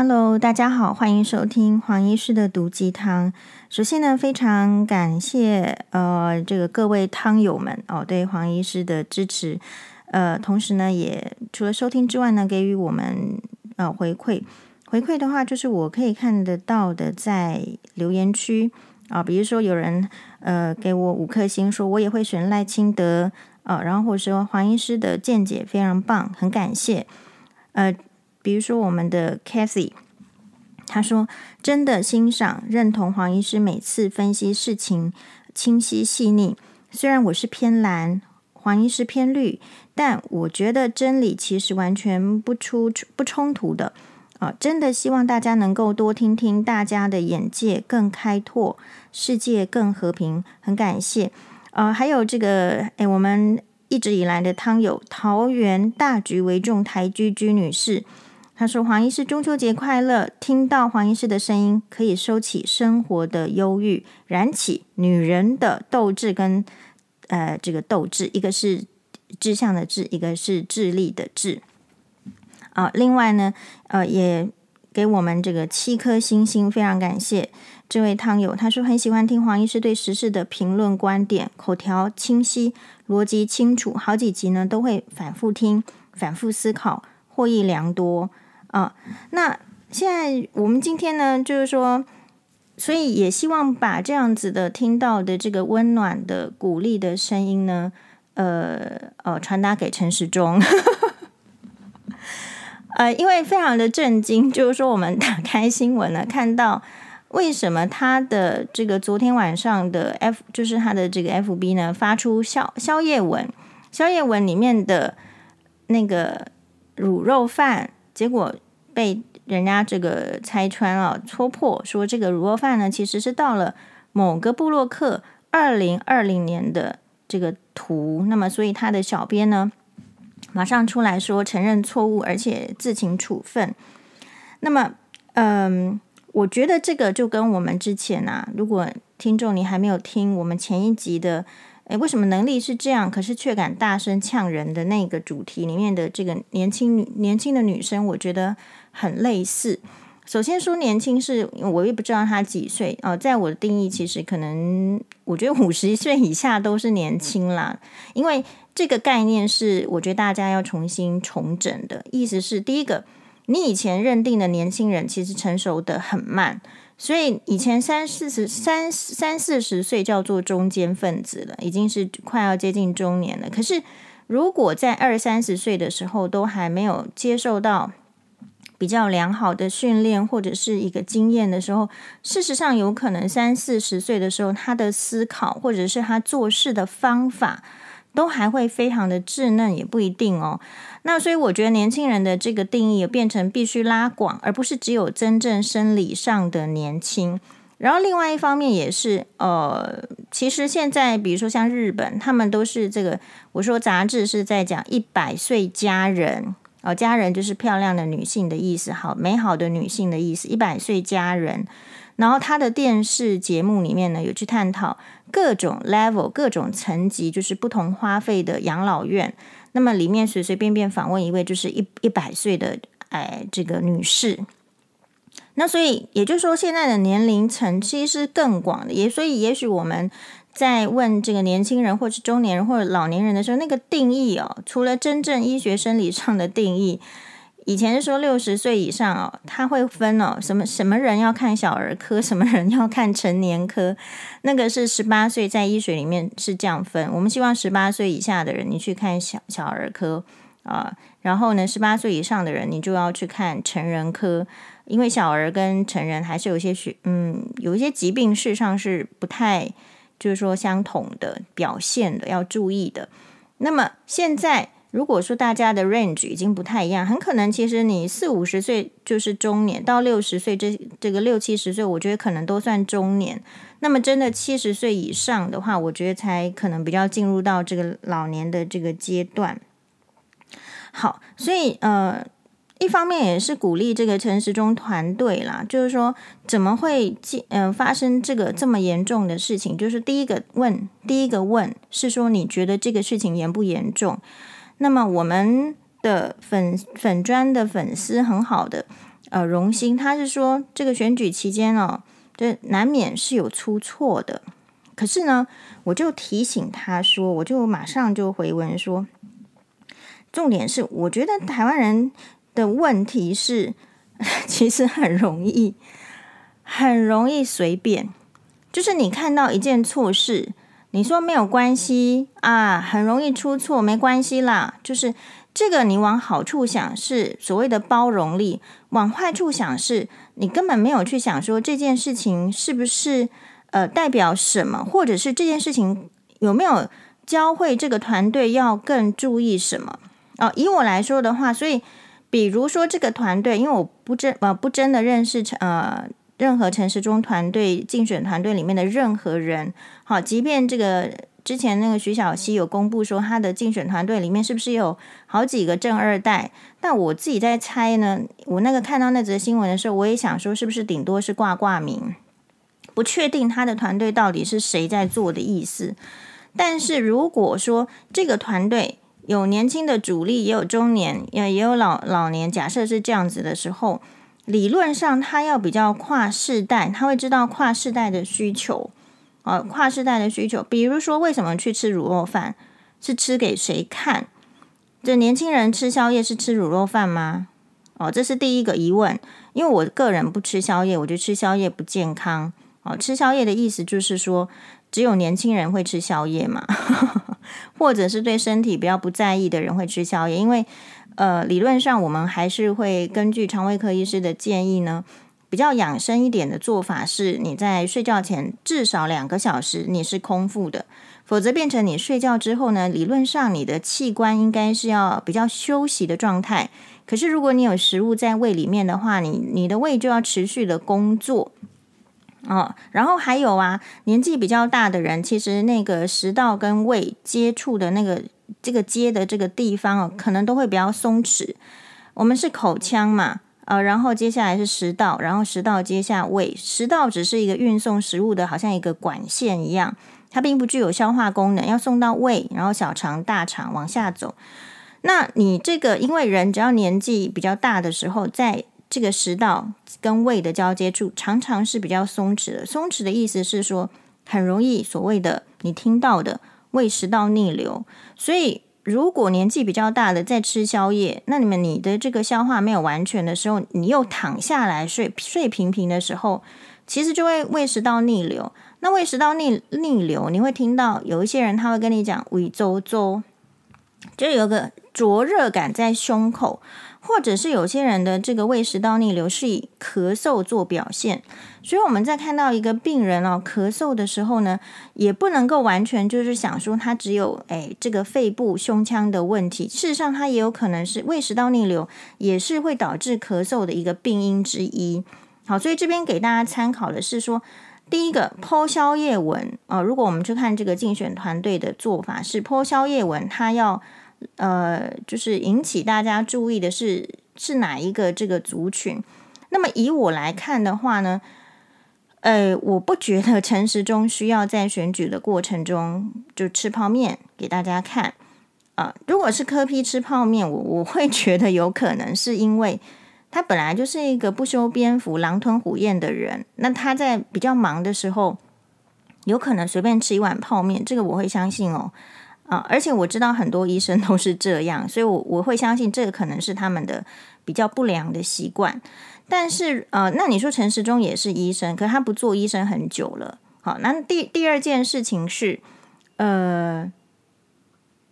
Hello，大家好，欢迎收听黄医师的毒鸡汤。首先呢，非常感谢呃这个各位汤友们哦对黄医师的支持，呃，同时呢，也除了收听之外呢，给予我们呃回馈。回馈的话，就是我可以看得到的，在留言区啊、比如说有人呃给我五颗星，说我也会选赖清德啊、呃，然后或者说黄医师的见解非常棒，很感谢，呃。比如说，我们的 Kathy，他说真的欣赏、认同黄医师每次分析事情清晰细腻。虽然我是偏蓝，黄医师偏绿，但我觉得真理其实完全不出不冲突的啊！真的希望大家能够多听听，大家的眼界更开拓，世界更和平。很感谢啊！还有这个，哎，我们一直以来的汤友桃园大局为重台居居女士。他说：“黄医师，中秋节快乐！听到黄医师的声音，可以收起生活的忧郁，燃起女人的斗志跟呃这个斗志，一个是志向的志，一个是智力的智。啊，另外呢，呃，也给我们这个七颗星星，非常感谢这位汤友。他说很喜欢听黄医师对时事的评论观点，口条清晰，逻辑清楚，好几集呢都会反复听，反复思考，获益良多。”啊，那现在我们今天呢，就是说，所以也希望把这样子的听到的这个温暖的鼓励的声音呢，呃呃，传达给陈时中。呃，因为非常的震惊，就是说我们打开新闻呢，看到为什么他的这个昨天晚上的 F，就是他的这个 FB 呢，发出宵宵夜文，宵夜文里面的那个卤肉饭。结果被人家这个拆穿了，戳破说这个卤肉饭呢，其实是到了某个部落客二零二零年的这个图。那么，所以他的小编呢，马上出来说承认错误，而且自请处分。那么，嗯，我觉得这个就跟我们之前啊，如果听众你还没有听我们前一集的。诶，为什么能力是这样，可是却敢大声呛人的那个主题里面的这个年轻女年轻的女生，我觉得很类似。首先说年轻是，我也不知道她几岁哦，在我的定义，其实可能我觉得五十岁以下都是年轻啦，因为这个概念是我觉得大家要重新重整的，意思是第一个，你以前认定的年轻人其实成熟得很慢。所以以前三四十三三四十岁叫做中间分子了，已经是快要接近中年了。可是如果在二三十岁的时候都还没有接受到比较良好的训练或者是一个经验的时候，事实上有可能三四十岁的时候他的思考或者是他做事的方法都还会非常的稚嫩，也不一定哦。那所以我觉得年轻人的这个定义也变成必须拉广，而不是只有真正生理上的年轻。然后另外一方面也是，呃，其实现在比如说像日本，他们都是这个，我说杂志是在讲一百岁佳人，哦，佳人就是漂亮的女性的意思，好，美好的女性的意思，一百岁佳人。然后他的电视节目里面呢，有去探讨各种 level、各种层级，就是不同花费的养老院。那么里面随随便便访问一位就是一一百岁的哎这个女士，那所以也就是说现在的年龄层其实是更广的，也所以也许我们在问这个年轻人或是中年人或者老年人的时候，那个定义哦，除了真正医学生理上的定义。以前是说六十岁以上哦，他会分哦，什么什么人要看小儿科，什么人要看成年科，那个是十八岁在医学里面是这样分。我们希望十八岁以下的人你去看小小儿科啊，然后呢，十八岁以上的人你就要去看成人科，因为小儿跟成人还是有些学嗯，有一些疾病事实上是不太就是说相同的表现的，要注意的。那么现在。如果说大家的 range 已经不太一样，很可能其实你四五十岁就是中年，到六十岁这这个六七十岁，我觉得可能都算中年。那么真的七十岁以上的话，我觉得才可能比较进入到这个老年的这个阶段。好，所以呃，一方面也是鼓励这个陈时中团队啦，就是说怎么会进嗯、发生这个这么严重的事情？就是第一个问，第一个问是说你觉得这个事情严不严重？那么我们的粉粉专的粉丝很好的，呃荣兴，他是说这个选举期间哦，这难免是有出错的。可是呢，我就提醒他说，我就马上就回文说，重点是，我觉得台湾人的问题是，其实很容易，很容易随便，就是你看到一件错事，你说没有关系啊，很容易出错，没关系啦，就是这个你往好处想是所谓的包容力，往坏处想是你根本没有去想说这件事情是不是。呃，代表什么，或者是这件事情有没有教会这个团队要更注意什么？哦、以我来说的话，所以比如说这个团队，因为我不真呃不真的认识呃任何陈时中团队竞选团队里面的任何人，好，即便这个之前那个徐小溪有公布说他的竞选团队里面是不是有好几个正二代，但我自己在猜呢，我那个看到那则新闻的时候，我也想说是不是顶多是挂挂名。不确定他的团队到底是谁在做的意思，但是如果说这个团队有年轻的主力，也有中年，也也有老老年，假设是这样子的时候，理论上他要比较跨世代，他会知道跨世代的需求，呃，跨世代的需求，比如说为什么去吃卤肉饭，是吃给谁看？这年轻人吃宵夜是吃卤肉饭吗？哦，这是第一个疑问，因为我个人不吃宵夜，我觉得吃宵夜不健康。哦，吃宵夜的意思就是说，只有年轻人会吃宵夜嘛，或者是对身体比较不在意的人会吃宵夜。因为，呃，理论上我们还是会根据肠胃科医师的建议呢，比较养生一点的做法是，你在睡觉前至少两个小时你是空腹的，否则变成你睡觉之后呢，理论上你的器官应该是要比较休息的状态。可是如果你有食物在胃里面的话，你你的胃就要持续的工作。哦，然后还有啊，年纪比较大的人，其实那个食道跟胃接触的那个这个接的这个地方哦，可能都会比较松弛。我们是口腔嘛，呃，然后接下来是食道，然后食道接下胃，食道只是一个运送食物的，好像一个管线一样，它并不具有消化功能，要送到胃，然后小肠、大肠往下走。那你这个，因为人只要年纪比较大的时候，在这个食道跟胃的交接处常常是比较松弛的。松弛的意思是说，很容易所谓的你听到的胃食道逆流。所以，如果年纪比较大的在吃宵夜，那你们你的这个消化没有完全的时候，你又躺下来睡睡平平的时候，其实就会胃食道逆流。那胃食道逆逆流，你会听到有一些人他会跟你讲胃周周，就有个灼热感在胸口。或者是有些人的这个胃食道逆流是以咳嗽做表现，所以我们在看到一个病人哦咳嗽的时候呢，也不能够完全就是想说他只有诶这个肺部胸腔的问题，事实上他也有可能是胃食道逆流，也是会导致咳嗽的一个病因之一。好，所以这边给大家参考的是说，第一个剖宵夜纹啊，如果我们去看这个竞选团队的做法是剖宵夜纹，他要。呃，就是引起大家注意的是是哪一个这个族群？那么以我来看的话呢，呃，我不觉得陈时中需要在选举的过程中就吃泡面给大家看啊，如果是柯批吃泡面，我我会觉得有可能是因为他本来就是一个不修边幅、狼吞虎咽的人，那他在比较忙的时候，有可能随便吃一碗泡面，这个我会相信哦。啊，而且我知道很多医生都是这样，所以我我会相信这个可能是他们的比较不良的习惯。但是，呃，那你说陈时中也是医生，可是他不做医生很久了。好，那第第二件事情是，呃，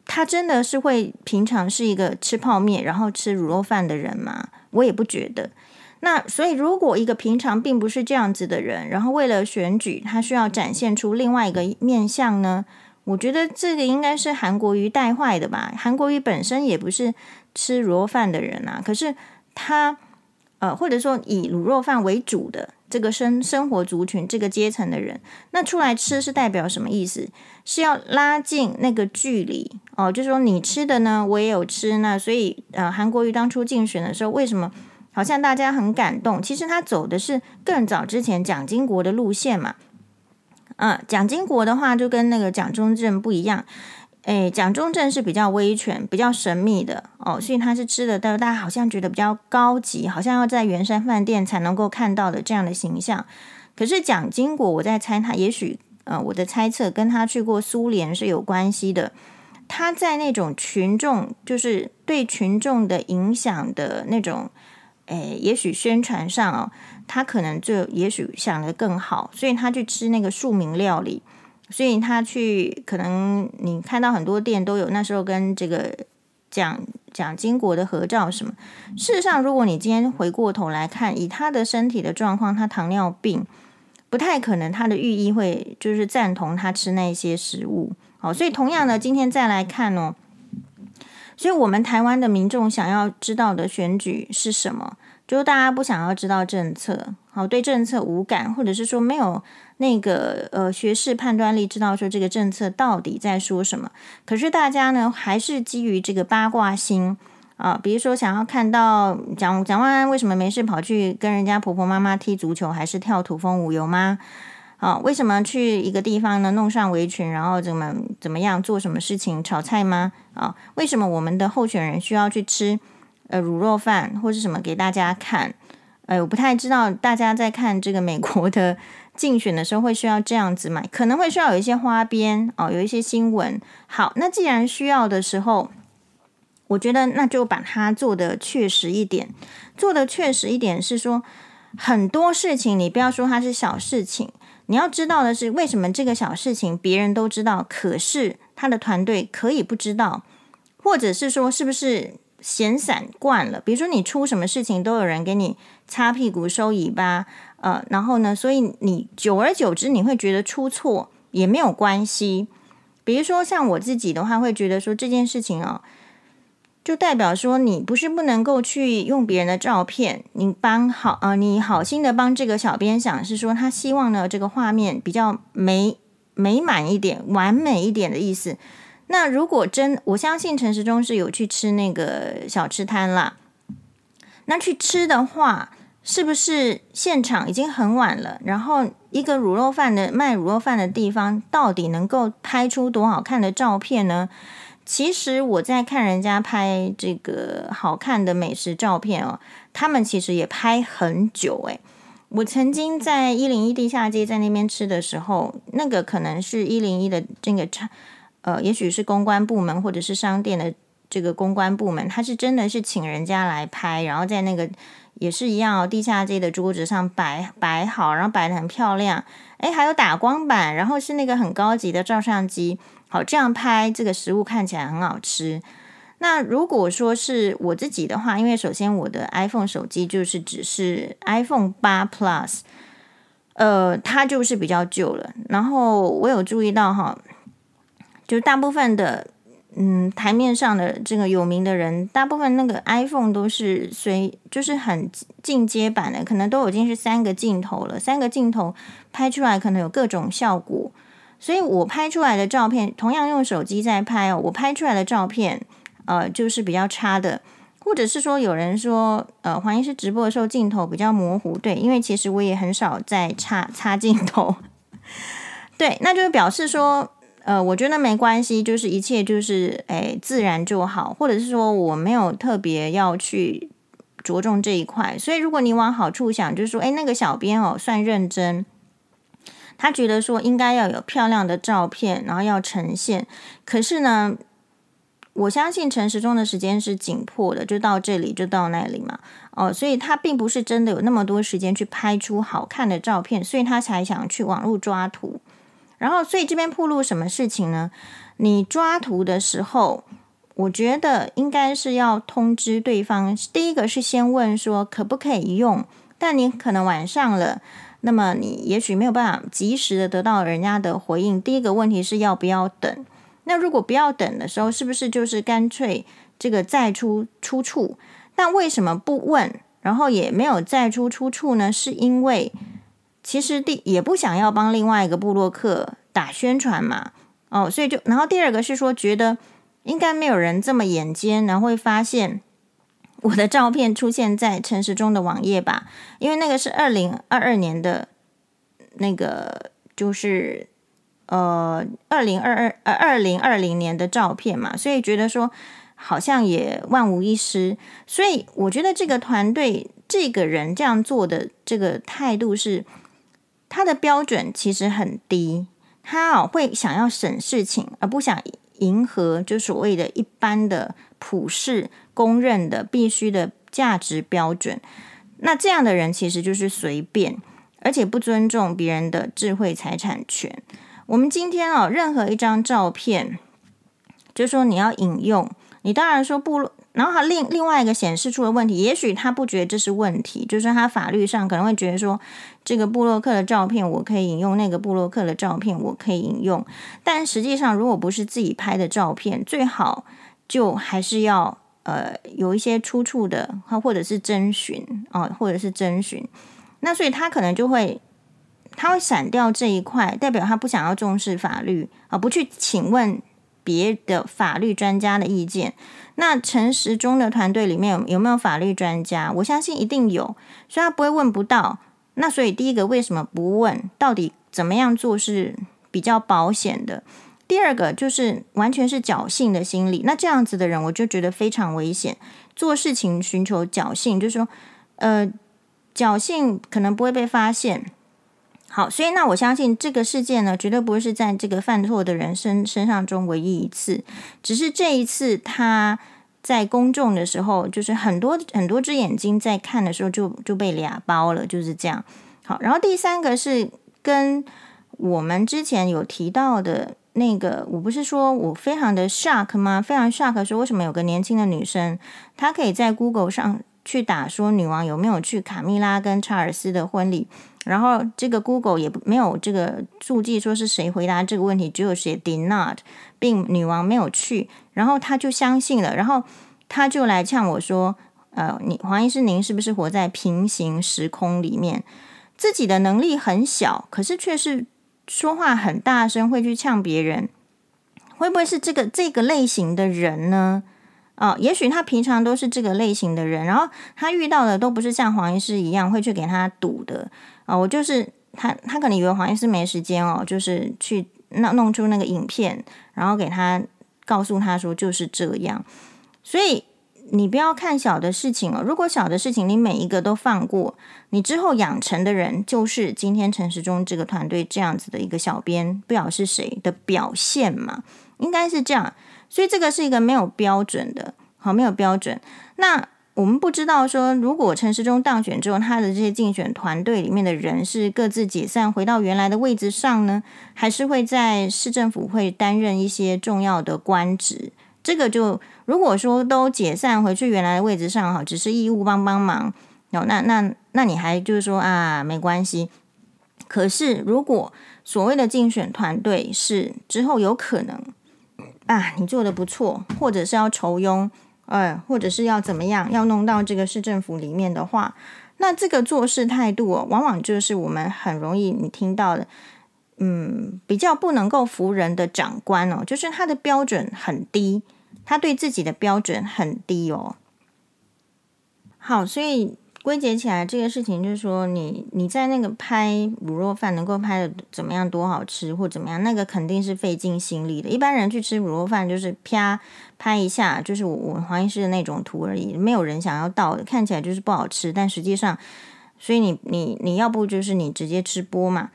他真的是会平常是一个吃泡面然后吃卤肉饭的人吗？我也不觉得。那所以，如果一个平常并不是这样子的人，然后为了选举，他需要展现出另外一个面相呢？我觉得这个应该是韩国瑜带坏的吧。韩国瑜本身也不是吃卤肉饭的人啊，可是他呃，或者说以卤肉饭为主的这个生生活族群这个阶层的人，那出来吃是代表什么意思？是要拉近那个距离哦，就是说你吃的呢，我也有吃，那所以呃，韩国瑜当初竞选的时候，为什么好像大家很感动？其实他走的是更早之前蒋经国的路线嘛。嗯，蒋经国的话就跟那个蒋中正不一样，诶，蒋中正是比较威权、比较神秘的哦，所以他是吃的，大家好像觉得比较高级，好像要在圆山饭店才能够看到的这样的形象。可是蒋经国，我在猜他，也许呃，我的猜测跟他去过苏联是有关系的。他在那种群众，就是对群众的影响的那种，诶，也许宣传上哦，他可能就也许想得更好，所以他去吃那个庶民料理。所以他去，可能你看到很多店都有那时候跟这个蒋蒋经国的合照什么。事实上，如果你今天回过头来看，以他的身体的状况，他糖尿病，不太可能他的御医会就是赞同他吃那些食物。好，所以同样的，今天再来看哦，所以我们台湾的民众想要知道的选举是什么？就是大家不想要知道政策，好，对政策无感，或者是说没有那个呃学识判断力，知道说这个政策到底在说什么。可是大家呢，还是基于这个八卦心啊，比如说想要看到蒋蒋万安为什么没事跑去跟人家婆婆妈妈踢足球，还是跳土风舞有吗？啊，为什么去一个地方呢？弄上围裙，然后怎么怎么样做什么事情？炒菜吗？啊，为什么我们的候选人需要去吃？呃，卤肉饭或是什么给大家看？呃，我不太知道大家在看这个美国的竞选的时候会需要这样子买？可能会需要有一些花边哦，有一些新闻。好，那既然需要的时候，我觉得那就把它做的确实一点。做的确实一点是说，很多事情你不要说它是小事情，你要知道的是为什么这个小事情别人都知道，可是他的团队可以不知道，或者是说是不是？闲散惯了，比如说你出什么事情都有人给你擦屁股、收尾巴，呃，然后呢，所以你久而久之你会觉得出错也没有关系。比如说像我自己的话，会觉得说这件事情哦，就代表说你不是不能够去用别人的照片，你帮好呃，你好心的帮这个小编想是说他希望呢这个画面比较美美满一点、完美一点的意思。那如果真，我相信陈时中是有去吃那个小吃摊啦。那去吃的话，是不是现场已经很晚了？然后一个卤肉饭的卖卤肉饭的地方，到底能够拍出多好看的照片呢？其实我在看人家拍这个好看的美食照片哦，他们其实也拍很久诶。我曾经在一零一地下街在那边吃的时候，那个可能是一零一的这个场。呃，也许是公关部门或者是商店的这个公关部门，他是真的是请人家来拍，然后在那个也是一样哦，地下街的桌子上摆摆好，然后摆得很漂亮，诶，还有打光板，然后是那个很高级的照相机，好，这样拍这个食物看起来很好吃。那如果说是我自己的话，因为首先我的 iPhone 手机就是只是 iPhone 八 Plus，呃，它就是比较旧了，然后我有注意到哈。就大部分的，嗯，台面上的这个有名的人，大部分那个 iPhone 都是随，就是很进阶版的，可能都已经是三个镜头了，三个镜头拍出来可能有各种效果，所以我拍出来的照片，同样用手机在拍哦，我拍出来的照片，呃，就是比较差的，或者是说有人说，呃，黄医师直播的时候镜头比较模糊，对，因为其实我也很少在擦擦镜头，对，那就是表示说。呃，我觉得没关系，就是一切就是诶自然就好，或者是说我没有特别要去着重这一块，所以如果你往好处想，就是说，诶那个小编哦算认真，他觉得说应该要有漂亮的照片，然后要呈现。可是呢，我相信陈时中的时间是紧迫的，就到这里就到那里嘛，哦，所以他并不是真的有那么多时间去拍出好看的照片，所以他才想去网络抓图。然后，所以这边暴露什么事情呢？你抓图的时候，我觉得应该是要通知对方。第一个是先问说可不可以用，但你可能晚上了，那么你也许没有办法及时的得到人家的回应。第一个问题是要不要等？那如果不要等的时候，是不是就是干脆这个再出出处？但为什么不问，然后也没有再出出处呢？是因为。其实第也不想要帮另外一个部落客打宣传嘛，哦，所以就然后第二个是说，觉得应该没有人这么眼尖，然后会发现我的照片出现在陈时中的网页吧，因为那个是二零二二年的那个就是呃二零二二呃二零二零年的照片嘛，所以觉得说好像也万无一失。所以我觉得这个团队这个人这样做的这个态度是，他的标准其实很低，他哦会想要省事情，而不想迎合就所谓的一般的普世公认的必须的价值标准。那这样的人其实就是随便。而且不尊重别人的智慧财产权。我们今天哦，任何一张照片，就说你要引用，你当然说不，然后他另另外一个显示出的问题，也许他不觉得这是问题，就是他法律上可能会觉得说，这个部落客的照片我可以引用，那个部落客的照片我可以引用，但实际上如果不是自己拍的照片，最好就还是要呃有一些出处的，或者是征询啊，或者是征询。那所以他可能就会，他会闪掉这一块，代表他不想要重视法律啊，不去请问别的法律专家的意见。那陈时中的团队里面有有没有法律专家？我相信一定有，所以他不会问不到。那所以第一个为什么不问？到底怎么样做是比较保险的？第二个就是完全是侥幸的心理。那这样子的人，我就觉得非常危险。做事情寻求侥幸，就是说，呃。侥幸可能不会被发现，好，所以那我相信这个事件呢，绝对不会是在这个犯错的人身身上中唯一一次，只是这一次他在公众的时候，就是很多很多只眼睛在看的时候就，就被俩包了，就是这样。好，然后第三个是跟我们之前有提到的那个，我不是说我非常的 shock 吗？非常 shock 说为什么有个年轻的女生，她可以在 Google 上。去打说女王有没有去卡蜜拉跟查尔斯的婚礼，然后这个 Google 也没有这个注记说是谁回答这个问题，只有写 did not，并女王没有去，然后他就相信了，然后他就来呛我说，呃，你黄医师您是不是活在平行时空里面？自己的能力很小，可是却是说话很大声，会去呛别人，会不会是这个这个类型的人呢？哦，也许他平常都是这个类型的人，然后他遇到的都不是像黄医师一样会去给他堵的啊、哦。我就是他，他可能以为黄医师没时间哦，就是去弄弄出那个影片，然后给他告诉他说就是这样。所以你不要看小的事情哦，如果小的事情你每一个都放过，你之后养成的人就是今天陈时中这个团队这样子的一个小编，不晓是谁的表现嘛，应该是这样。所以这个是一个没有标准的，好，没有标准。那我们不知道说，如果陈时中当选之后，他的这些竞选团队里面的人是各自解散回到原来的位置上呢，还是会在市政府会担任一些重要的官职？这个就如果说都解散回去原来的位置上，哈，只是义务帮帮忙，哦，那那那你还就是说啊，没关系。可是如果所谓的竞选团队是之后有可能。啊，你做的不错，或者是要酬庸，呃，或者是要怎么样，要弄到这个市政府里面的话，那这个做事态度哦，往往就是我们很容易你听到的，嗯，比较不能够服人的长官哦，就是他的标准很低，他对自己的标准很低哦。好，所以。归结起来，这个事情就是说你，你在那个拍卤肉饭能够拍的怎么样，多好吃或怎么样，那个肯定是费尽心力的。一般人去吃卤肉饭，就是啪拍一下，就是我我黄医师的那种图而已，没有人想要到的，看起来就是不好吃，但实际上，所以你你你要不就是你直接吃播嘛。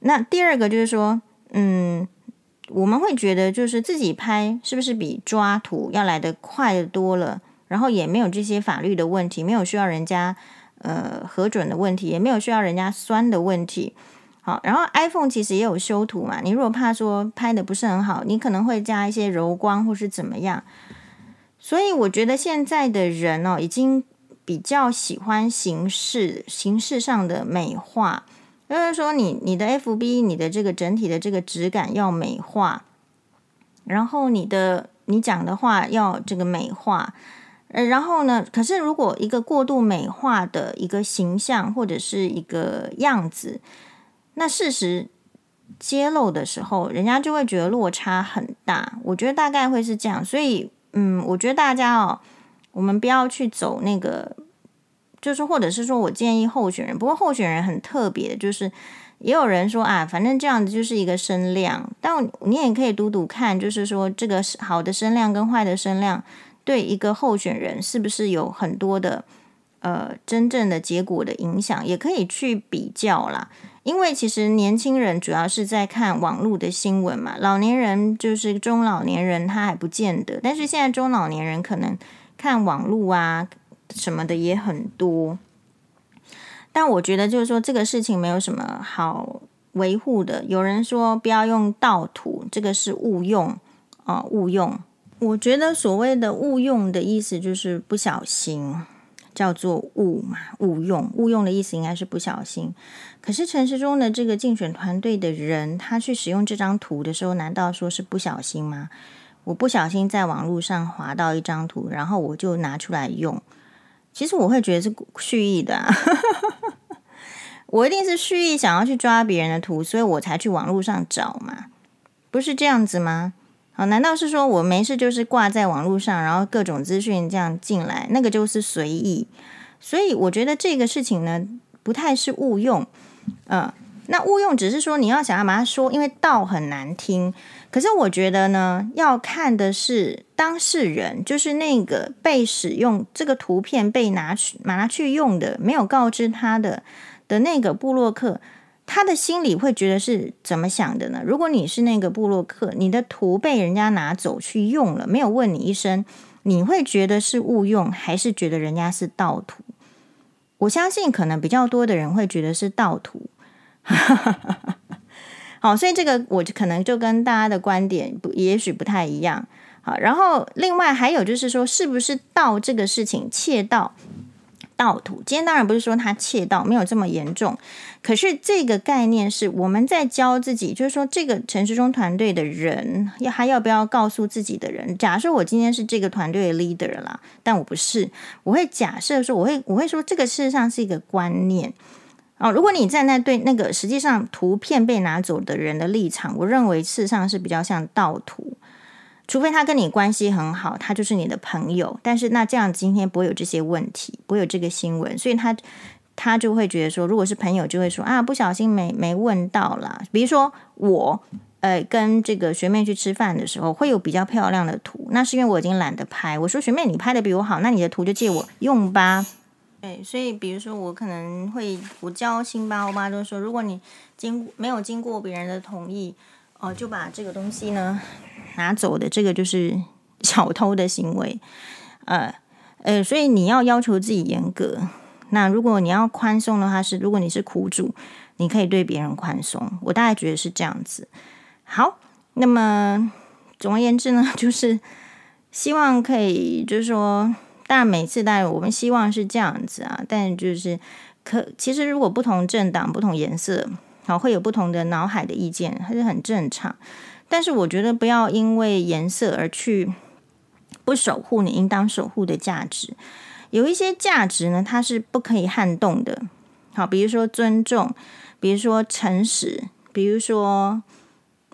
那第二个就是说，嗯，我们会觉得就是自己拍是不是比抓图要来得快得多了？然后也没有这些法律的问题，没有需要人家呃核准的问题，也没有需要人家酸的问题。好，然后 iPhone 其实也有修图嘛，你如果怕说拍的不是很好，你可能会加一些柔光或是怎么样。所以我觉得现在的人哦，已经比较喜欢形式形式上的美化，就是说你你的 FB 你的这个整体的这个质感要美化，然后你的你讲的话要这个美化。呃，然后呢？可是如果一个过度美化的一个形象或者是一个样子，那事实揭露的时候，人家就会觉得落差很大。我觉得大概会是这样。所以，嗯，我觉得大家哦，我们不要去走那个，就是或者是说我建议候选人，不过候选人很特别的，就是也有人说啊，反正这样子就是一个声量，但你也可以读读看，就是说这个好的声量跟坏的声量对一个候选人是不是有很多的呃真正的结果的影响，也可以去比较啦。因为其实年轻人主要是在看网络的新闻嘛，老年人就是中老年人他还不见得，但是现在中老年人可能看网络啊什么的也很多。但我觉得就是说这个事情没有什么好维护的。有人说不要用盗图，这个是误用啊，误用。我觉得所谓的误用的意思就是不小心，叫做误嘛，误用。误用的意思应该是不小心。可是陈时中的这个竞选团队的人，他去使用这张图的时候，难道说是不小心吗？我不小心在网络上划到一张图，然后我就拿出来用。其实我会觉得是蓄意的啊。我一定是蓄意想要去抓别人的图，所以我才去网络上找嘛，不是这样子吗？好，难道是说我没事就是挂在网络上，然后各种资讯这样进来，那个就是随意？所以我觉得这个事情呢，不太是误用，嗯，那误用只是说你要想要把它说，因为道很难听。可是我觉得呢，要看的是当事人，就是那个被使用这个图片被拿去拿去用的，没有告知他的。的那个布洛克，他的心里会觉得是怎么想的呢？如果你是那个布洛克，你的图被人家拿走去用了，没有问你一声，你会觉得是误用，还是觉得人家是盗图？我相信可能比较多的人会觉得是盗图。好，所以这个我可能就跟大家的观点不，也许不太一样。好，然后另外还有就是说，是不是盗这个事情窃盗？盗图，今天当然不是说他窃盗没有这么严重，可是这个概念是我们在教自己，就是说这个陈时中团队的人要还要不要告诉自己的人？假设我今天是这个团队的 leader 啦，但我不是，我会假设说，我会我会说这个事实上是一个观念哦。如果你站在对那个实际上图片被拿走的人的立场，我认为事实上是比较像盗图。除非他跟你关系很好，他就是你的朋友。但是那这样今天不会有这些问题，不会有这个新闻，所以他他就会觉得说，如果是朋友，就会说啊，不小心没没问到啦。比如说我呃跟这个学妹去吃饭的时候，会有比较漂亮的图，那是因为我已经懒得拍。我说学妹，你拍的比我好，那你的图就借我用吧。对，所以比如说我可能会我教辛巴欧巴都说，如果你经没有经过别人的同意。哦，就把这个东西呢拿走的，这个就是 小偷的行为，呃呃，所以你要要求自己严格。那如果你要宽松的话，是如果你是苦主，你可以对别人宽松。我大概觉得是这样子。好，那么总而言之呢，就是希望可以，就是说，当然每次当然我们希望是这样子啊，但就是可其实如果不同政党、不同颜色。好，会有不同的脑海的意见，还是很正常。但是我觉得不要因为颜色而去不守护你应当守护的价值。有一些价值呢，它是不可以撼动的。好，比如说尊重，比如说诚实，比如说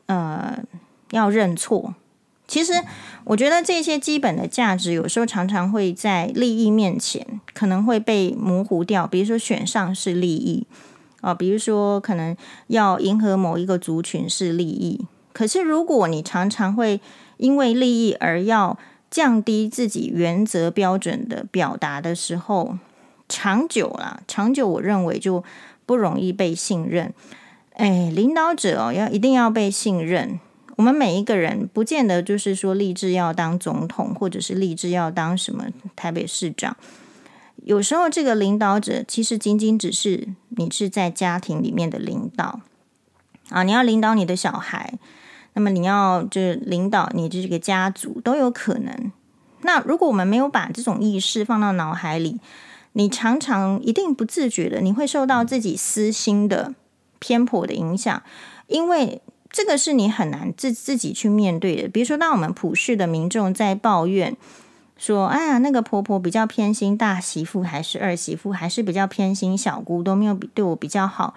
呃要认错。其实我觉得这些基本的价值，有时候常常会在利益面前可能会被模糊掉。比如说选上是利益。啊，比如说可能要迎合某一个族群是利益，可是如果你常常会因为利益而要降低自己原则标准的表达的时候，长久啦，长久我认为就不容易被信任。哎，领导者哦，要一定要被信任。我们每一个人不见得就是说立志要当总统，或者是立志要当什么台北市长。有时候，这个领导者其实仅仅只是你是在家庭里面的领导啊，你要领导你的小孩，那么你要就是领导你这个家族都有可能。那如果我们没有把这种意识放到脑海里，你常常一定不自觉的，你会受到自己私心的偏颇的影响，因为这个是你很难自自己去面对的。比如说，当我们普世的民众在抱怨。说，哎呀，那个婆婆比较偏心大媳妇，还是二媳妇，还是比较偏心小姑，都没有比对我比较好，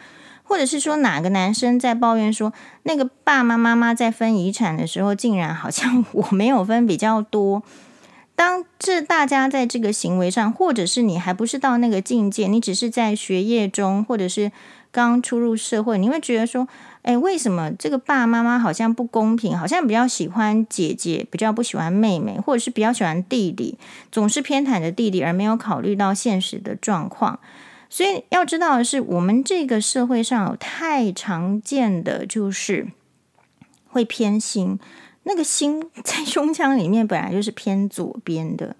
或者是说哪个男生在抱怨说，那个爸爸妈妈在分遗产的时候，竟然好像 我没有分比较多。当这大家在这个行为上，或者是你还不是到那个境界，你只是在学业中，或者是。刚初入社会，你会觉得说，哎，为什么这个爸爸妈妈好像不公平？好像比较喜欢姐姐，比较不喜欢妹妹，或者是比较喜欢弟弟，总是偏袒着弟弟，而没有考虑到现实的状况。所以要知道的是，我们这个社会上有太常见的就是会偏心，那个心 在胸腔里面本来就是偏左边的。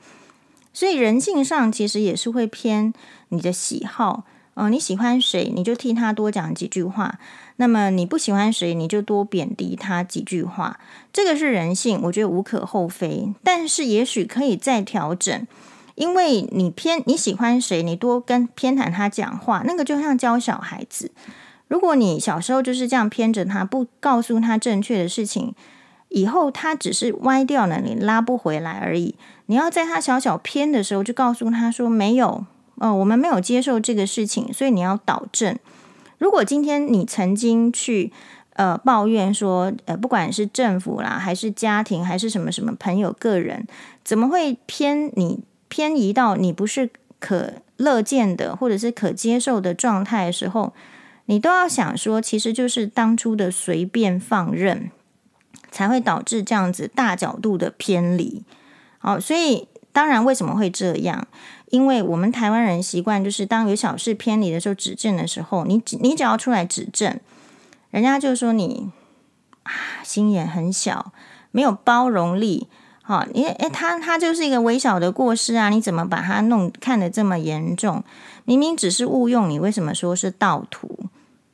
所以人性上其实也是会偏你的喜好，呃，你喜欢谁，你就替他多讲几句话；那么你不喜欢谁，你就多贬低他几句话。这个是人性，我觉得无可厚非。但是也许可以再调整，因为你偏你喜欢谁，你多跟偏袒他讲话，那个就像教小孩子。如果你小时候就是这样偏着他，不告诉他正确的事情。以后他只是歪掉了，你拉不回来而已。你要在他小小偏的时候，就告诉他说：“没有，呃，我们没有接受这个事情，所以你要导正。”如果今天你曾经去呃抱怨说，呃，不管是政府啦，还是家庭，还是什么什么朋友、个人，怎么会偏你偏移到你不是可乐见的或者是可接受的状态的时候，你都要想说，其实就是当初的随便放任。才会导致这样子大角度的偏离。好，所以当然为什么会这样？因为我们台湾人习惯就是当有小事偏离的时候，指正的时候，你你只要出来指正，人家就说你啊心眼很小，没有包容力。好，你诶，他他就是一个微小的过失啊，你怎么把它弄看得这么严重？明明只是误用，你为什么说是盗图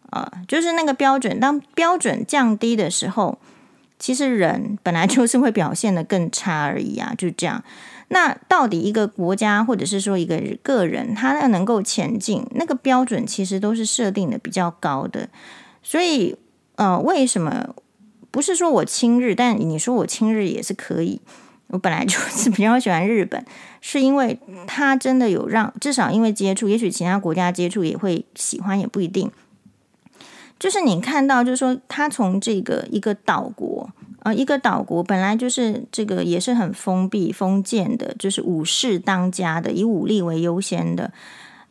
啊？就是那个标准，当标准降低的时候。其实人本来就是会表现得更差而已啊，就这样。那到底一个国家或者是说一个个人，他要能够前进，那个标准其实都是设定的比较高的。所以，呃，为什么不是说我亲日？但你说我亲日也是可以。我本来就 是比较喜欢日本，是因为他真的有让至少因为接触，也许其他国家接触也会喜欢，也不一定。就是你看到，就是说，他从这个一个岛国，呃，一个岛国本来就是这个也是很封闭、封建的，就是武士当家的，以武力为优先的，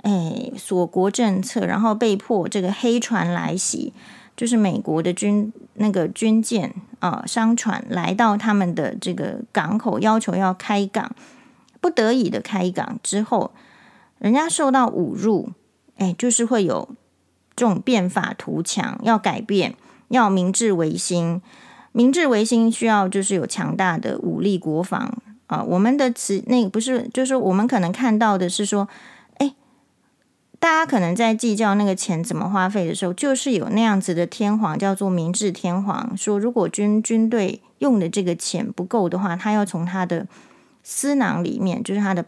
哎，锁国政策，然后被迫这个黑船来袭，就是美国的军那个军舰啊、商船来到他们的这个港口，要求要开港，不得已的开港之后，人家受到侮辱，哎，就是会有。这种变法图强，要改变，要明治维新。明治维新需要就是有强大的武力国防啊。我们的词那个不是，就是我们可能看到的是说，大家可能在计较那个钱怎么花费的时候，就是有那样子的天皇叫做明治天皇，说如果军军队用的这个钱不够的话，他要从他的私囊里面，就是他的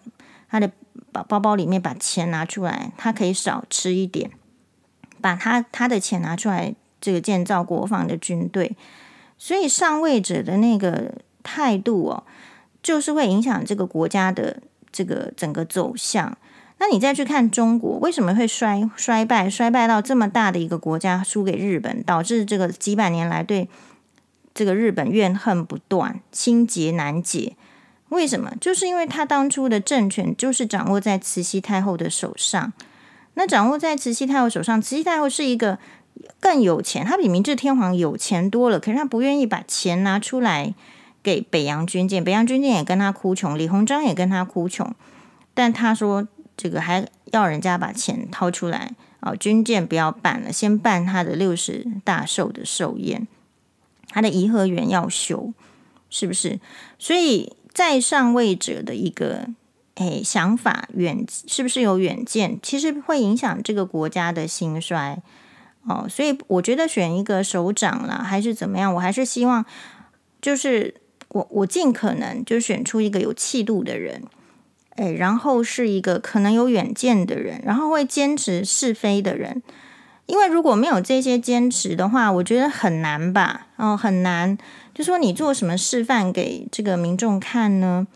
他的包包包里面把钱拿出来，他可以少吃一点。把他他的钱拿出来，这个建造国防的军队，所以上位者的那个态度哦，就是会影响这个国家的这个整个走向。那你再去看中国，为什么会衰衰败，衰败到这么大的一个国家输给日本，导致这个几百年来对这个日本怨恨不断，心结难解？为什么？就是因为他当初的政权就是掌握在慈禧太后的手上。那掌握在慈禧太后手上，慈禧太后是一个更有钱，她比明治天皇有钱多了，可是她不愿意把钱拿出来给北洋军舰，北洋军舰也跟她哭穷，李鸿章也跟她哭穷，但她说这个还要人家把钱掏出来啊，军舰不要办了，先办他的六十大寿的寿宴，他的颐和园要修，是不是？所以在上位者的一个。哎，想法远是不是有远见？其实会影响这个国家的兴衰哦。所以我觉得选一个首长啦，还是怎么样，我还是希望就是我我尽可能就选出一个有气度的人，哎，然后是一个可能有远见的人，然后会坚持是非的人。因为如果没有这些坚持的话，我觉得很难吧，哦，很难。就说你做什么示范给这个民众看呢？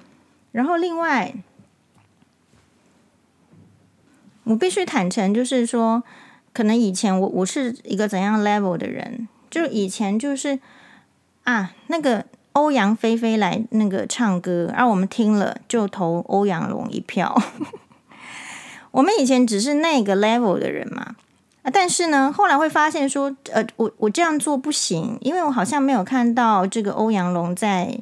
然后另外。我必须坦诚，就是说，可能以前我我是一个怎样 level 的人，就以前就是啊，那个欧阳菲菲来那个唱歌，而我们听了就投欧阳龙一票。我们以前只是那个 level 的人嘛，啊，但是呢，后来会发现说，呃，我我这样做不行，因为我好像没有看到这个欧阳龙在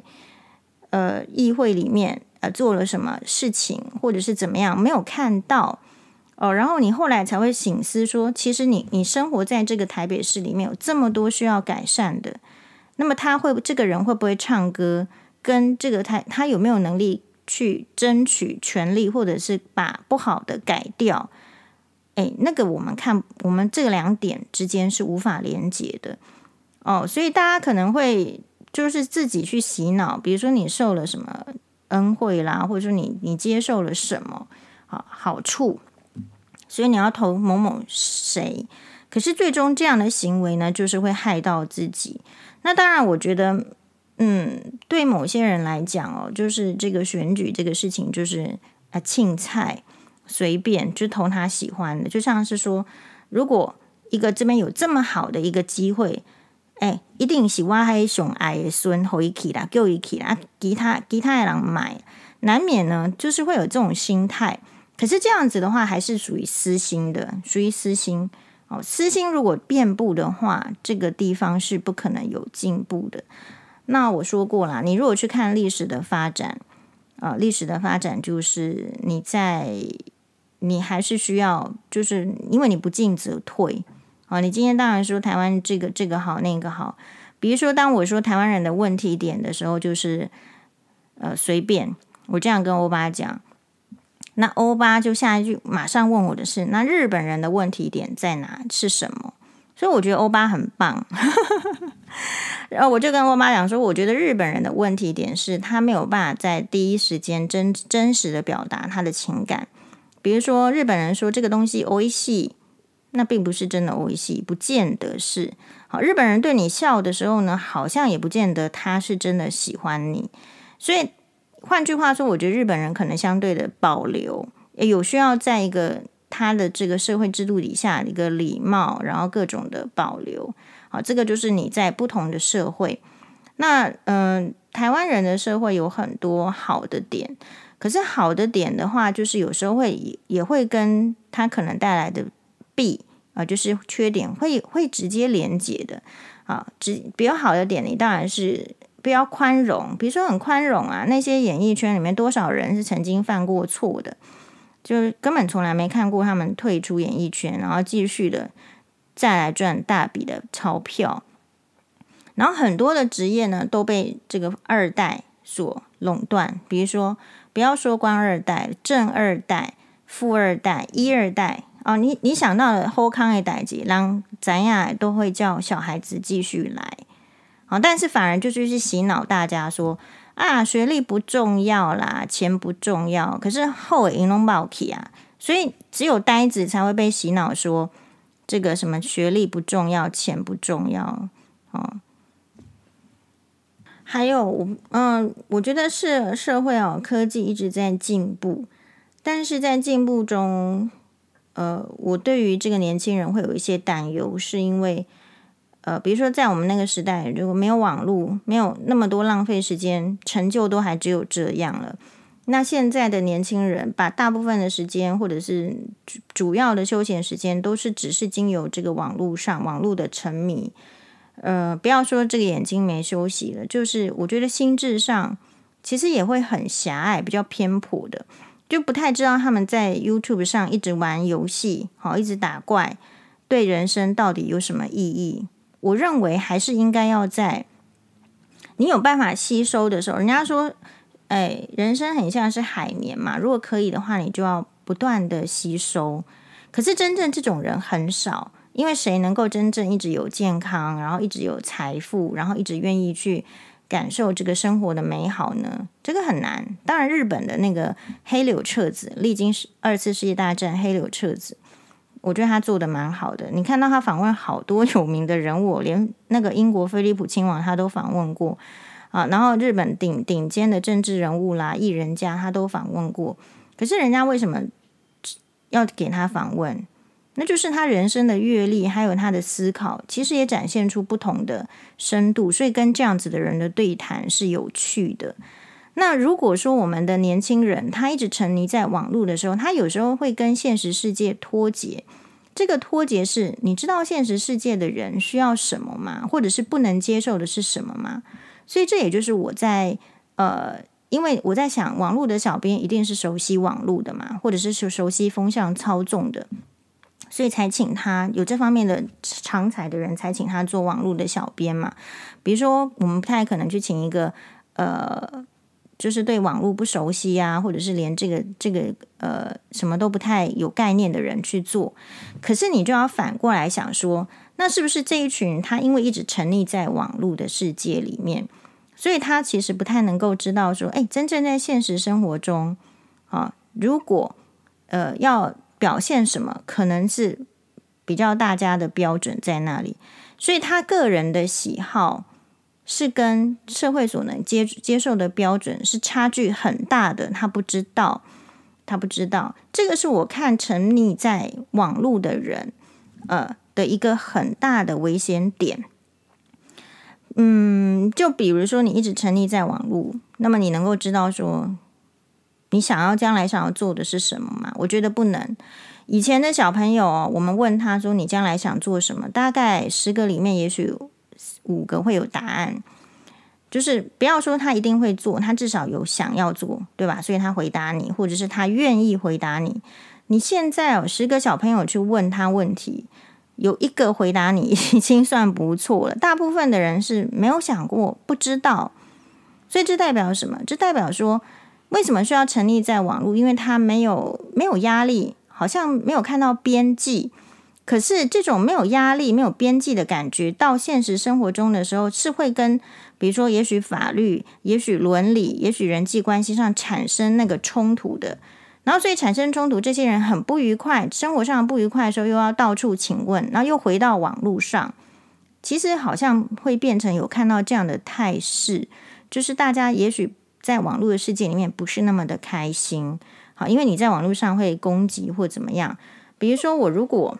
呃议会里面呃做了什么事情，或者是怎么样，没有看到哦。然后你后来才会醒思说，其实你你生活在这个台北市里面有这么多需要改善的，那么他会这个人会不会唱歌，跟这个他他有没有能力去争取权利，或者是把不好的改掉？哎，那个我们看，我们这两点之间是无法连接的哦，所以大家可能会就是自己去洗脑，比如说你受了什么恩惠啦，或者说你你接受了什么好好处，所以你要投某某谁，可是最终这样的行为呢，就是会害到自己。那当然，我觉得，嗯，对某些人来讲哦，就是这个选举这个事情，就是啊，青菜。随便就投他喜欢的，就像是说，如果一个这边有这么好的一个机会，哎，一定是我还熊矮的孙回去啦，给一起啦，其他其他的人买，难免呢，就是会有这种心态。可是这样子的话，还是属于私心的，属于私心哦。私心如果遍布的话，这个地方是不可能有进步的。那我说过啦，你如果去看历史的发展，啊、历史的发展就是你在。你还是需要，就是因为你不进则退啊。你今天当然说台湾这个这个好，那个好。比如说，当我说台湾人的问题点的时候，就是呃随便我这样跟欧巴讲，那欧巴就下一句马上问我的是：那日本人的问题点在哪？是什么？所以我觉得欧巴很棒。然后我就跟欧巴讲说，我觉得日本人的问题点是他没有办法在第一时间真真实的表达他的情感。比如说，日本人说这个东西おいしい，那并不是真的おいしい，不见得是。好，日本人对你笑的时候呢，好像也不见得他是真的喜欢你。所以 换句话说，我觉得日本人可能相对的保留，有需要在一个他的这个社会制度底下一个礼貌，然后各种的保留。好，这个就是你在不同的社会。那嗯、台湾人的社会有很多好的点。可是好的点的话，就是有时候会也会跟他可能带来的弊啊，就是缺点会会直接连接的啊。只比较好的点，你当然是比较宽容，比如说很宽容啊。那些演艺圈里面多少人是曾经犯过错的，就是根本从来没看过他们退出演艺圈，然后继续的再来赚大笔的钞票。然后很多的职业呢都被这个二代所垄断，比如说。不要说官二代、正二代、富二代、一二代哦，你你想到了后康的代际，让咱呀都会叫小孩子继续来，好，但是反而就是去洗脑大家说啊，学历不重要啦，钱不重要，可是后银龙宝起啊，所以只有呆子才会被洗脑说这个什么学历不重要，钱不重要，哦。还有我嗯，我觉得是社会哦，科技一直在进步，但是在进步中，呃，我对于这个年轻人会有一些担忧，是因为呃，比如说在我们那个时代，如果没有网络，没有那么多浪费时间，成就都还只有这样了。那现在的年轻人，把大部分的时间或者是主要的休闲时间，都是只是经由这个网络上网络的沉迷。呃，不要说这个眼睛没休息了，就是我觉得心智上其实也会很狭隘，比较偏颇的，就不太知道他们在 YouTube 上一直玩游戏，好，一直打怪，对人生到底有什么意义？我认为还是应该要在你有办法吸收的时候，人家说，哎，人生很像是海绵嘛，如果可以的话，你就要不断的吸收。可是真正这种人很少。因为谁能够真正一直有健康，然后一直有财富，然后一直愿意去感受这个生活的美好呢？这个很难。当然，日本的那个黑柳彻子，历经二次世界大战，黑柳彻子，我觉得他做的蛮好的。你看到他访问好多有名的人物，连那个英国菲利普亲王他都访问过啊。然后日本顶顶尖的政治人物啦、艺人家他都访问过。可是人家为什么要给他访问？那就是他人生的阅历，还有他的思考，其实也展现出不同的深度，所以跟这样子的人的对谈是有趣的。那如果说我们的年轻人他一直沉迷在网络的时候，他有时候会跟现实世界脱节，这个脱节是你知道现实世界的人需要什么吗？或者是不能接受的是什么吗？所以这也就是我在呃，因为我在想，网络的小编一定是熟悉网络的嘛，或者是熟熟悉风向操纵的，所以才请他有这方面的长才的人才请他做网络的小编嘛。比如说，我们不太可能去请一个呃。就是对网络不熟悉啊，或者是连这个这个呃什么都不太有概念的人去做，可是你就要反过来想说，那是不是这一群他因为一直沉溺在网络的世界里面，所以他其实不太能够知道说，哎，真正在现实生活中啊，如果呃要表现什么，可能是比较大家的标准在那里，所以他个人的喜好。是跟社会所能接接受的标准是差距很大的，他不知道，他不知道，这个是我看沉溺在网络的人，呃的一个很大的危险点。嗯，就比如说你一直沉溺在网络，那么你能够知道说你想要将来想要做的是什么吗？我觉得不能。以前的小朋友，我们问他说你将来想做什么，大概十个里面也许。五个会有答案，就是不要说他一定会做，他至少有想要做，对吧？所以他回答你，或者是他愿意回答你。你现在有十个小朋友去问他问题，有一个回答你 已经算不错了。大部分的人是没有想过，不知道。所以这代表什么？这代表说，为什么需要成立在网络？因为他没有没有压力，好像没有看到边际。可是这种没有压力、没有边际的感觉，到现实生活中的时候，是会跟比如说，也许法律、也许伦理、也许人际关系上产生那个冲突的。然后，所以产生冲突，这些人很不愉快，生活上不愉快的时候，又要到处请问，然后又回到网络上，其实好像会变成有看到这样的态势，就是大家也许在网络的世界里面不是那么的开心。好，因为你在网络上会攻击或怎么样，比如说我如果。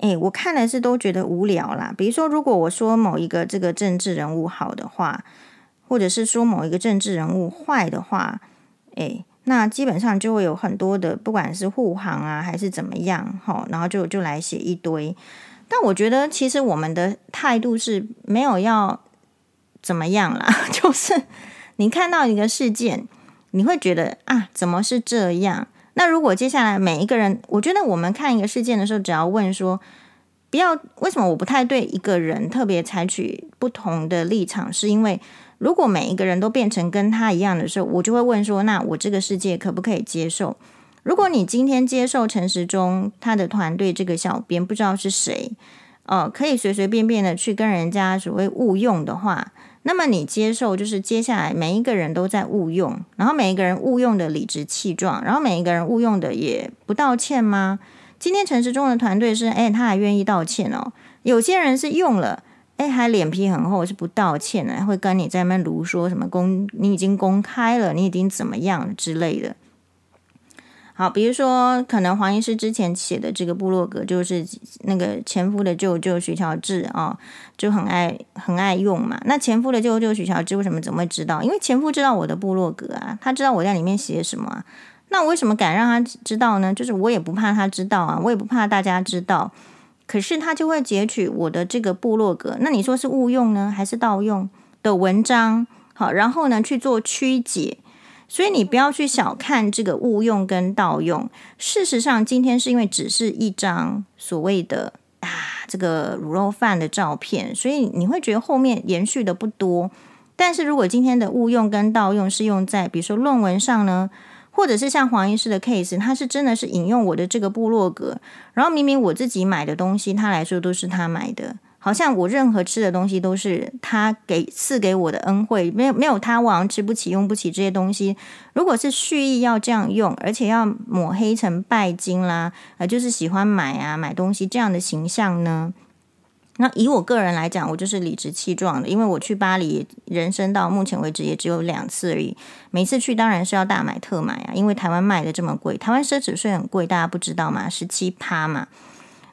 诶，我看了是都觉得无聊啦。比如说，如果我说某一个这个政治人物好的话，或者是说某一个政治人物坏的话，诶，那基本上就会有很多的，不管是护航啊还是怎么样，齁，然后就就来写一堆。但我觉得其实我们的态度是没有要怎么样啦，就是你看到一个事件，你会觉得啊，怎么是这样？那如果接下来每一个人，我觉得我们看一个事件的时候，只要问说，不要为什么我不太对一个人特别采取不同的立场，是因为如果每一个人都变成跟他一样的时候，我就会问说，那我这个世界可不可以接受？如果你今天接受陈时中他的团队这个小编不知道是谁，呃，可以随随便便的去跟人家所谓误用的话。那么你接受，就是接下来每一个人都在误用，然后每一个人误用的理直气壮，然后每一个人误用的也不道歉吗？今天城市中的团队是，哎，他还愿意道歉哦。有些人是用了，哎，还脸皮很厚，是不道歉呢，会跟你在那边如说什么公，你已经公开了，你已经怎么样之类的。好，比如说，可能黄医师之前写的这个部落格，就是那个前夫的舅舅许乔治啊、就很爱很爱用嘛。那前夫的舅舅许乔治为什么怎么会知道？因为前夫知道我的部落格啊，他知道我在里面写什么啊。那我为什么敢让他知道呢？就是我也不怕他知道啊，我也不怕大家知道。可是他就会截取我的这个部落格，那你说是误用呢，还是盗用的文章？好，然后呢去做曲解。所以你不要去小看这个误用跟盗用。事实上，今天是因为只是一张所谓的啊这个卤肉饭的照片，所以你会觉得后面延续的不多。但是如果今天的误用跟盗用是用在比如说论文上呢，或者是像黄医师的 case，他是真的是引用我的这个部落格，然后明明我自己买的东西，他来说都是他买的。好像我任何吃的东西都是他给赐给我的恩惠，没有没有他，我好像吃不起、用不起这些东西。如果是蓄意要这样用，而且要抹黑成拜金啦，呃，就是喜欢买啊买东西这样的形象呢？那以我个人来讲，我就是理直气壮的，因为我去巴黎，人生到目前为止也只有两次而已。每次去当然是要大买特买啊，因为台湾卖的这么贵，台湾奢侈税很贵，大家不知道吗？十七趴嘛。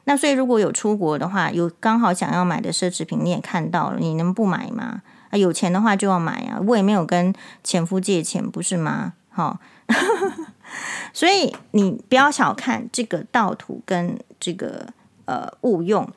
那所以如果有出国的话，有刚好想要买的奢侈品，你也看到了，你能不买吗？啊，有钱的话就要买啊！我也没有跟前夫借钱，不是吗？好，所以你不要小看这个盗图跟这个呃误用，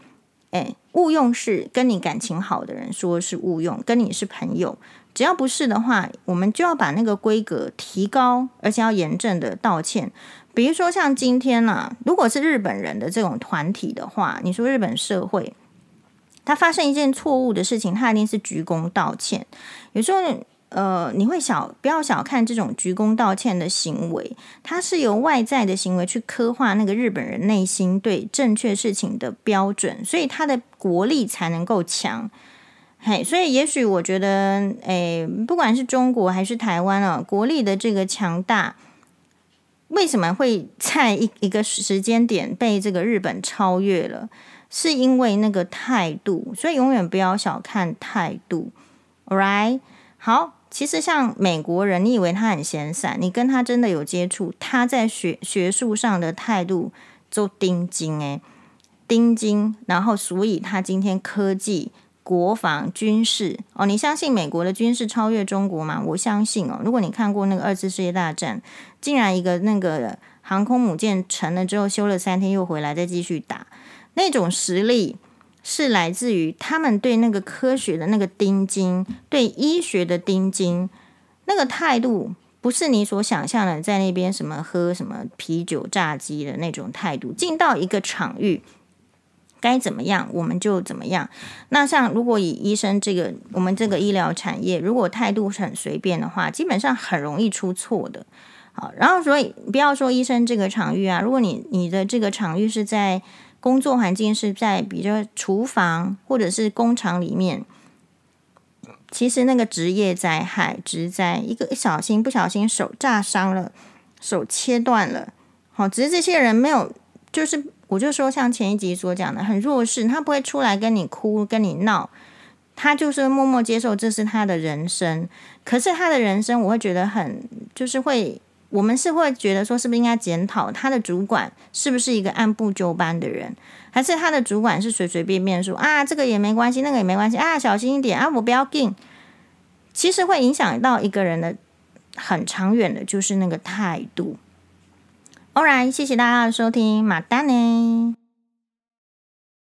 哎，误用是跟你感情好的人说是误用，跟你是朋友，只要不是的话，我们就要把那个规格提高，而且要严正的道歉。比如说像今天呢、如果是日本人的这种团体的话，你说日本社会，他发生一件错误的事情，他一定是鞠躬道歉。有时候，呃，你会小不要小看这种鞠躬道歉的行为，它是由外在的行为去刻画那个日本人内心对正确事情的标准，所以他的国力才能够强。嘿，所以也许我觉得，诶，不管是中国还是台湾啊，国力的这个强大。为什么会在一一个时间点被这个日本超越了？是因为那个态度，所以永远不要小看态度。Alright，好，其实像美国人，你以为他很闲散，你跟他真的有接触，他在学学术上的态度就钉金诶，钉金，然后所以他今天科技。国防军事哦，你相信美国的军事超越中国吗？我相信哦。如果你看过那个二次世界大战，竟然一个那个航空母舰沉了之后，修了三天又回来再继续打，那种实力是来自于他们对那个科学的那个钉金，对医学的钉金，那个态度不是你所想象的，在那边什么喝什么啤酒炸鸡的那种态度，进到一个场域。该怎么样我们就怎么样。那像如果以医生这个我们这个医疗产业，如果态度很随便的话，基本上很容易出错的。好，然后所以不要说医生这个场域啊，如果你你的这个场域是在工作环境是在比如说厨房或者是工厂里面，其实那个职业灾害、职灾，一个一小心不小心手炸伤了，手切断了，好，只是这些人没有就是。我就说，像前一集所讲的，很弱势，他不会出来跟你哭、跟你闹，他就是默默接受这是他的人生。可是他的人生，我会觉得很，就是会，我们是会觉得说，是不是应该检讨他的主管是不是一个按部就班的人，还是他的主管是随随便便说啊，这个也没关系，那个也没关系啊，小心一点啊，我不要紧。其实会影响到一个人的很长远的，就是那个态度。Alright，谢谢大家的收听，马丹呢。